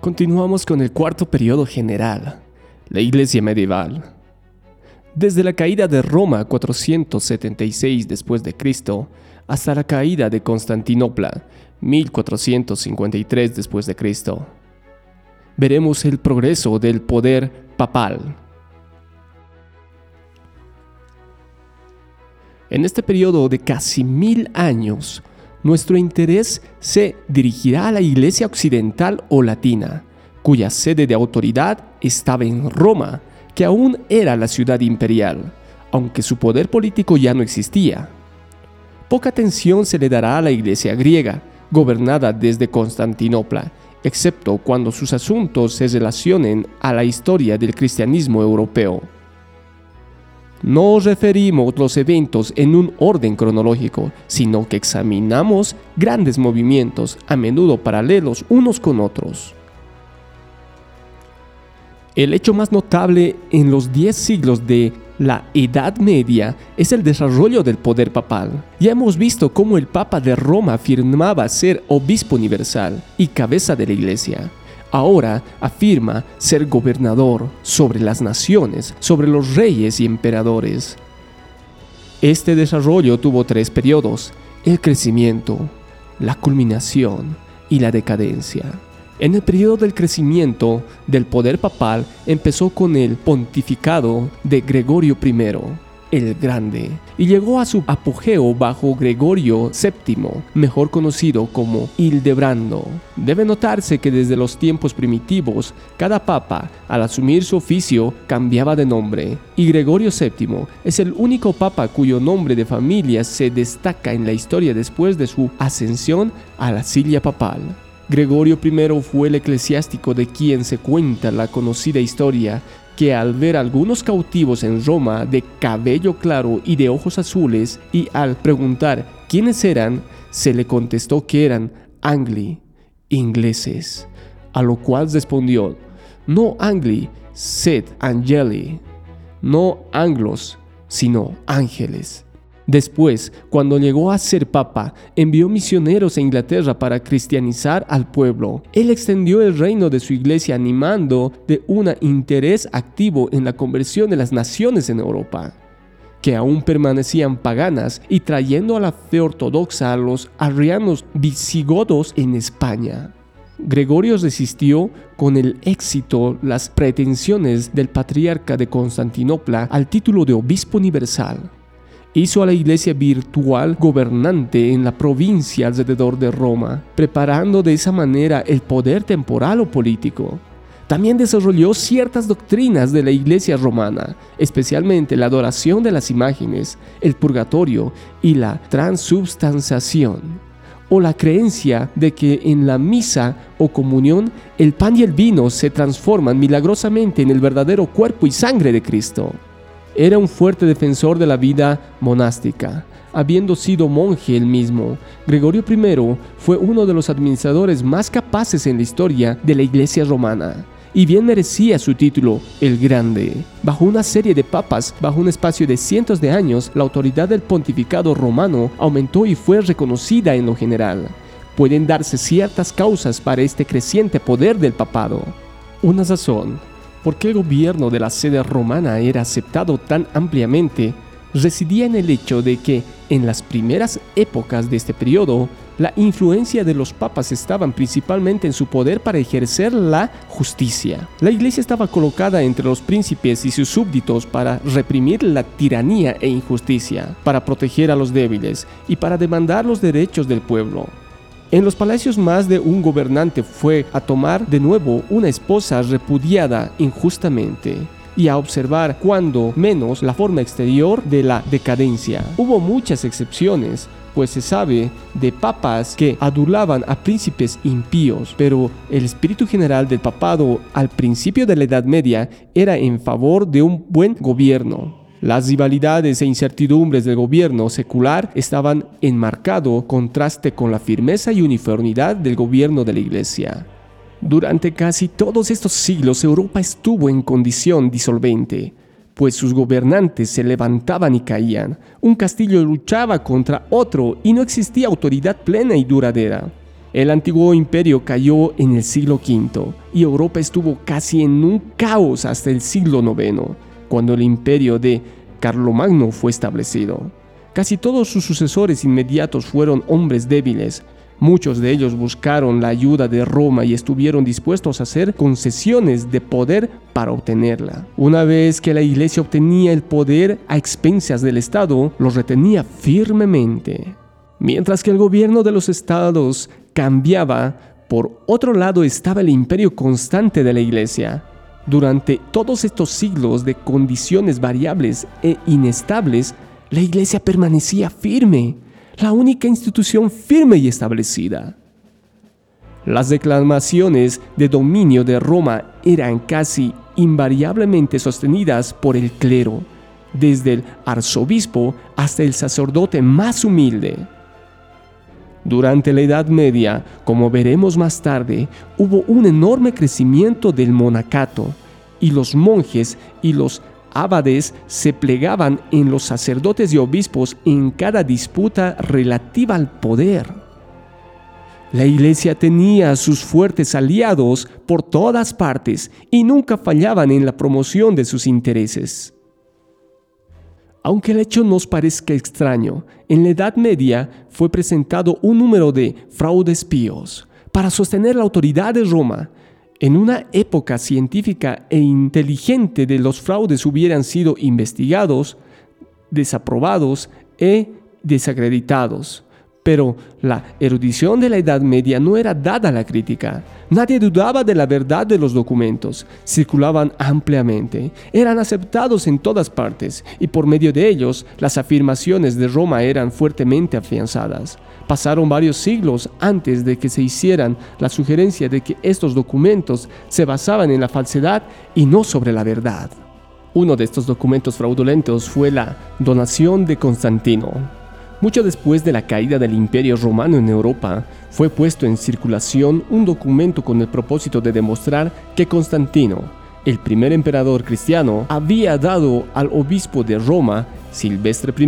Continuamos con el cuarto periodo general, la Iglesia medieval. Desde la caída de Roma 476 después de Cristo hasta la caída de Constantinopla 1453 después de Cristo. Veremos el progreso del poder papal. En este periodo de casi mil años, nuestro interés se dirigirá a la Iglesia Occidental o Latina, cuya sede de autoridad estaba en Roma, que aún era la ciudad imperial, aunque su poder político ya no existía. Poca atención se le dará a la Iglesia griega, gobernada desde Constantinopla, excepto cuando sus asuntos se relacionen a la historia del cristianismo europeo. No referimos los eventos en un orden cronológico, sino que examinamos grandes movimientos, a menudo paralelos unos con otros. El hecho más notable en los diez siglos de la Edad Media es el desarrollo del poder papal. Ya hemos visto cómo el Papa de Roma afirmaba ser obispo universal y cabeza de la Iglesia ahora afirma ser gobernador sobre las naciones, sobre los reyes y emperadores. Este desarrollo tuvo tres periodos, el crecimiento, la culminación y la decadencia. En el periodo del crecimiento del poder papal empezó con el pontificado de Gregorio I, el Grande, y llegó a su apogeo bajo Gregorio VII, mejor conocido como Hildebrando. Debe notarse que desde los tiempos primitivos, cada papa, al asumir su oficio, cambiaba de nombre, y Gregorio VII es el único papa cuyo nombre de familia se destaca en la historia después de su ascensión a la silla papal. Gregorio I fue el eclesiástico de quien se cuenta la conocida historia que al ver algunos cautivos en Roma de cabello claro y de ojos azules, y al preguntar quiénes eran, se le contestó que eran angli, ingleses, a lo cual respondió, no angli, sed angeli, no anglos, sino ángeles. Después, cuando llegó a ser papa, envió misioneros a Inglaterra para cristianizar al pueblo. Él extendió el reino de su iglesia animando de un interés activo en la conversión de las naciones en Europa que aún permanecían paganas y trayendo a la fe ortodoxa a los arrianos visigodos en España. Gregorio resistió con el éxito las pretensiones del patriarca de Constantinopla al título de obispo universal hizo a la iglesia virtual gobernante en la provincia alrededor de Roma, preparando de esa manera el poder temporal o político. También desarrolló ciertas doctrinas de la iglesia romana, especialmente la adoración de las imágenes, el purgatorio y la transubstanciación o la creencia de que en la misa o comunión el pan y el vino se transforman milagrosamente en el verdadero cuerpo y sangre de Cristo. Era un fuerte defensor de la vida monástica, habiendo sido monje él mismo. Gregorio I fue uno de los administradores más capaces en la historia de la Iglesia romana y bien merecía su título, el Grande. Bajo una serie de papas, bajo un espacio de cientos de años, la autoridad del pontificado romano aumentó y fue reconocida en lo general. Pueden darse ciertas causas para este creciente poder del papado. Una razón por qué el gobierno de la sede romana era aceptado tan ampliamente residía en el hecho de que en las primeras épocas de este periodo, la influencia de los papas estaban principalmente en su poder para ejercer la justicia. La iglesia estaba colocada entre los príncipes y sus súbditos para reprimir la tiranía e injusticia, para proteger a los débiles y para demandar los derechos del pueblo. En los palacios más de un gobernante fue a tomar de nuevo una esposa repudiada injustamente y a observar cuando menos la forma exterior de la decadencia. Hubo muchas excepciones, pues se sabe de papas que adulaban a príncipes impíos, pero el espíritu general del papado al principio de la Edad Media era en favor de un buen gobierno. Las rivalidades e incertidumbres del gobierno secular estaban en marcado contraste con la firmeza y uniformidad del gobierno de la Iglesia. Durante casi todos estos siglos Europa estuvo en condición disolvente, pues sus gobernantes se levantaban y caían, un castillo luchaba contra otro y no existía autoridad plena y duradera. El antiguo imperio cayó en el siglo V y Europa estuvo casi en un caos hasta el siglo IX, cuando el imperio de Carlomagno fue establecido. Casi todos sus sucesores inmediatos fueron hombres débiles. Muchos de ellos buscaron la ayuda de Roma y estuvieron dispuestos a hacer concesiones de poder para obtenerla. Una vez que la iglesia obtenía el poder a expensas del Estado, lo retenía firmemente. Mientras que el gobierno de los estados cambiaba, por otro lado estaba el imperio constante de la iglesia. Durante todos estos siglos de condiciones variables e inestables, la iglesia permanecía firme, la única institución firme y establecida. Las declamaciones de dominio de Roma eran casi invariablemente sostenidas por el clero, desde el arzobispo hasta el sacerdote más humilde. Durante la Edad Media, como veremos más tarde, hubo un enorme crecimiento del monacato, y los monjes y los abades se plegaban en los sacerdotes y obispos en cada disputa relativa al poder. La iglesia tenía sus fuertes aliados por todas partes y nunca fallaban en la promoción de sus intereses. Aunque el hecho nos parezca extraño, en la Edad Media fue presentado un número de fraudes píos para sostener la autoridad de Roma en una época científica e inteligente de los fraudes hubieran sido investigados, desaprobados e desacreditados. Pero la erudición de la Edad Media no era dada a la crítica. Nadie dudaba de la verdad de los documentos. Circulaban ampliamente, eran aceptados en todas partes y por medio de ellos las afirmaciones de Roma eran fuertemente afianzadas. Pasaron varios siglos antes de que se hicieran la sugerencia de que estos documentos se basaban en la falsedad y no sobre la verdad. Uno de estos documentos fraudulentos fue la donación de Constantino, mucho después de la caída del Imperio Romano en Europa, fue puesto en circulación un documento con el propósito de demostrar que Constantino, el primer emperador cristiano, había dado al obispo de Roma, Silvestre I,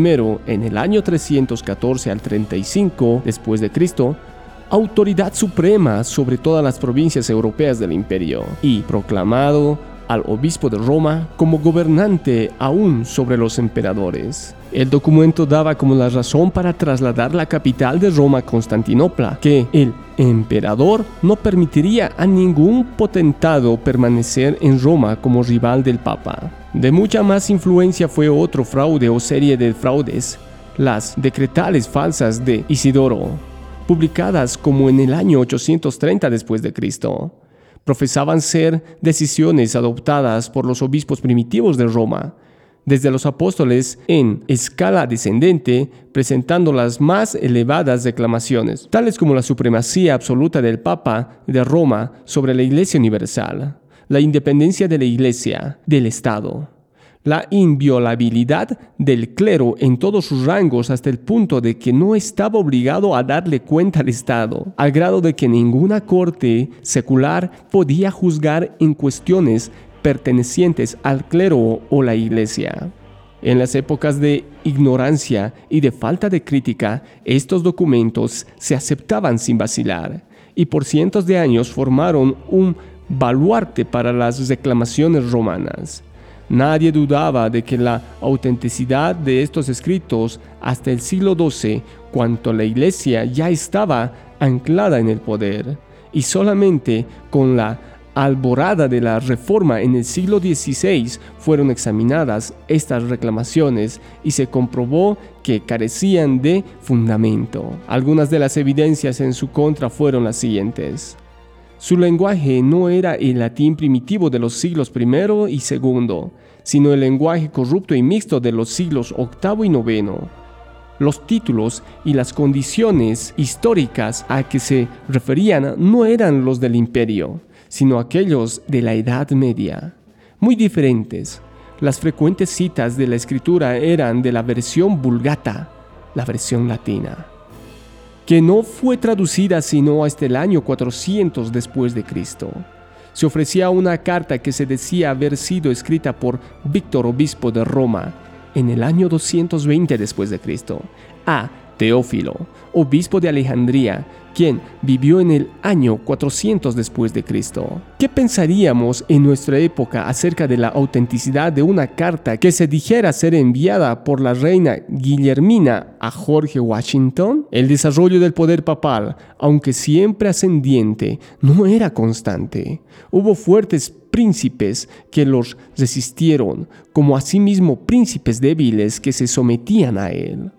en el año 314 al 35 después de Cristo, autoridad suprema sobre todas las provincias europeas del imperio y proclamado al obispo de Roma como gobernante aún sobre los emperadores. El documento daba como la razón para trasladar la capital de Roma a Constantinopla, que el emperador no permitiría a ningún potentado permanecer en Roma como rival del Papa. De mucha más influencia fue otro fraude o serie de fraudes, las decretales falsas de Isidoro, publicadas como en el año 830 después de Cristo profesaban ser decisiones adoptadas por los obispos primitivos de Roma, desde los apóstoles en escala descendente, presentando las más elevadas declamaciones, tales como la supremacía absoluta del Papa de Roma sobre la Iglesia Universal, la independencia de la Iglesia, del Estado, la inviolabilidad del clero en todos sus rangos hasta el punto de que no estaba obligado a darle cuenta al Estado, al grado de que ninguna corte secular podía juzgar en cuestiones pertenecientes al clero o la iglesia. En las épocas de ignorancia y de falta de crítica, estos documentos se aceptaban sin vacilar y por cientos de años formaron un baluarte para las reclamaciones romanas. Nadie dudaba de que la autenticidad de estos escritos hasta el siglo XII, cuando la iglesia ya estaba anclada en el poder, y solamente con la alborada de la Reforma en el siglo XVI fueron examinadas estas reclamaciones y se comprobó que carecían de fundamento. Algunas de las evidencias en su contra fueron las siguientes. Su lenguaje no era el latín primitivo de los siglos I y II, sino el lenguaje corrupto y mixto de los siglos VIII y IX. Los títulos y las condiciones históricas a que se referían no eran los del imperio, sino aquellos de la Edad Media, muy diferentes. Las frecuentes citas de la escritura eran de la versión vulgata, la versión latina que no fue traducida sino hasta el año 400 después de Cristo. Se ofrecía una carta que se decía haber sido escrita por Víctor obispo de Roma en el año 220 después de Cristo a Teófilo, obispo de Alejandría, quien vivió en el año 400 después de Cristo. ¿Qué pensaríamos en nuestra época acerca de la autenticidad de una carta que se dijera ser enviada por la reina Guillermina a Jorge Washington? El desarrollo del poder papal, aunque siempre ascendiente, no era constante. Hubo fuertes príncipes que los resistieron, como asimismo príncipes débiles que se sometían a él.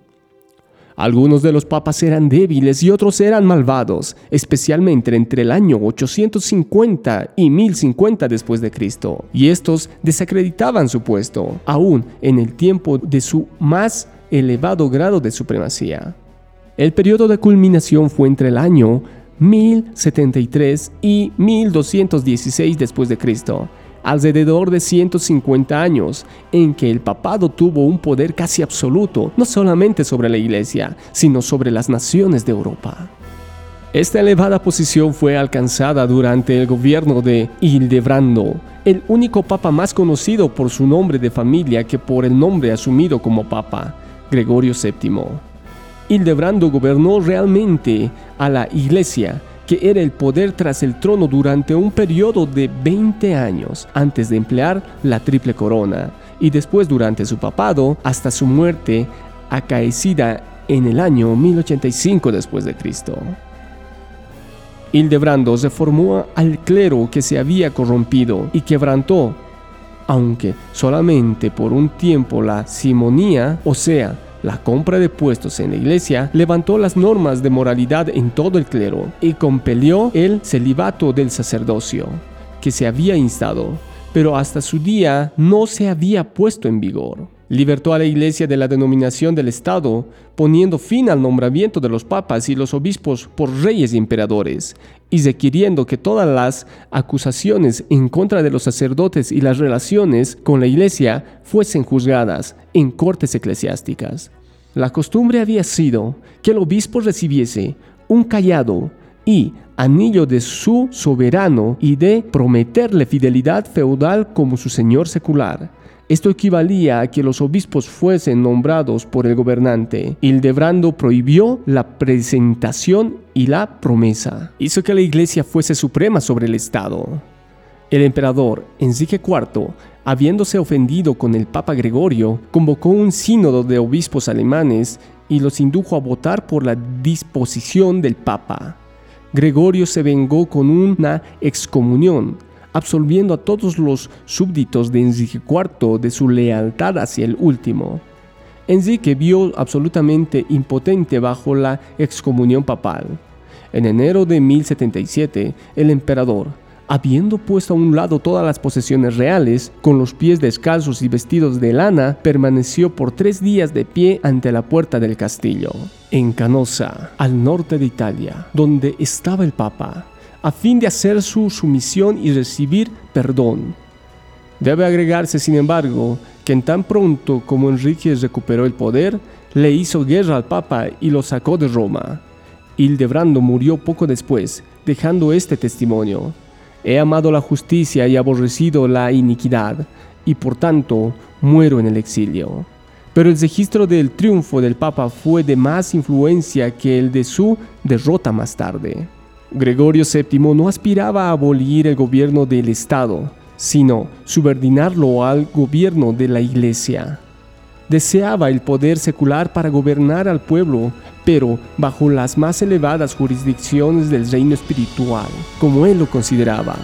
Algunos de los papas eran débiles y otros eran malvados, especialmente entre el año 850 y 1050 después de Cristo, y estos desacreditaban su puesto, aún en el tiempo de su más elevado grado de supremacía. El periodo de culminación fue entre el año 1073 y 1216 después de Cristo, alrededor de 150 años, en que el papado tuvo un poder casi absoluto, no solamente sobre la iglesia, sino sobre las naciones de Europa. Esta elevada posición fue alcanzada durante el gobierno de Hildebrando, el único papa más conocido por su nombre de familia que por el nombre asumido como papa, Gregorio VII. Hildebrando gobernó realmente a la iglesia que era el poder tras el trono durante un periodo de 20 años antes de emplear la triple corona y después durante su papado hasta su muerte acaecida en el año 1085 después de Cristo. Hildebrando reformó al clero que se había corrompido y quebrantó, aunque solamente por un tiempo la simonía, o sea, la compra de puestos en la iglesia levantó las normas de moralidad en todo el clero y compelió el celibato del sacerdocio, que se había instado, pero hasta su día no se había puesto en vigor. Libertó a la iglesia de la denominación del Estado, poniendo fin al nombramiento de los papas y los obispos por reyes y emperadores, y requiriendo que todas las acusaciones en contra de los sacerdotes y las relaciones con la iglesia fuesen juzgadas en cortes eclesiásticas. La costumbre había sido que el obispo recibiese un callado y anillo de su soberano y de prometerle fidelidad feudal como su señor secular. Esto equivalía a que los obispos fuesen nombrados por el gobernante. Hildebrando prohibió la presentación y la promesa. Hizo que la iglesia fuese suprema sobre el Estado. El emperador Enrique IV, habiéndose ofendido con el Papa Gregorio, convocó un sínodo de obispos alemanes y los indujo a votar por la disposición del Papa. Gregorio se vengó con una excomunión, absolviendo a todos los súbditos de Enrique IV de su lealtad hacia el último. Enrique vio absolutamente impotente bajo la excomunión papal. En enero de 1077, el emperador, habiendo puesto a un lado todas las posesiones reales, con los pies descalzos y vestidos de lana, permaneció por tres días de pie ante la puerta del castillo, en Canosa, al norte de Italia, donde estaba el Papa, a fin de hacer su sumisión y recibir perdón. Debe agregarse, sin embargo, que en tan pronto como Enrique recuperó el poder, le hizo guerra al Papa y lo sacó de Roma. Hildebrando murió poco después, dejando este testimonio. He amado la justicia y aborrecido la iniquidad, y por tanto muero en el exilio. Pero el registro del triunfo del Papa fue de más influencia que el de su derrota más tarde. Gregorio VII no aspiraba a abolir el gobierno del Estado, sino subordinarlo al gobierno de la Iglesia. Deseaba el poder secular para gobernar al pueblo, pero bajo las más elevadas jurisdicciones del reino espiritual, como él lo consideraba.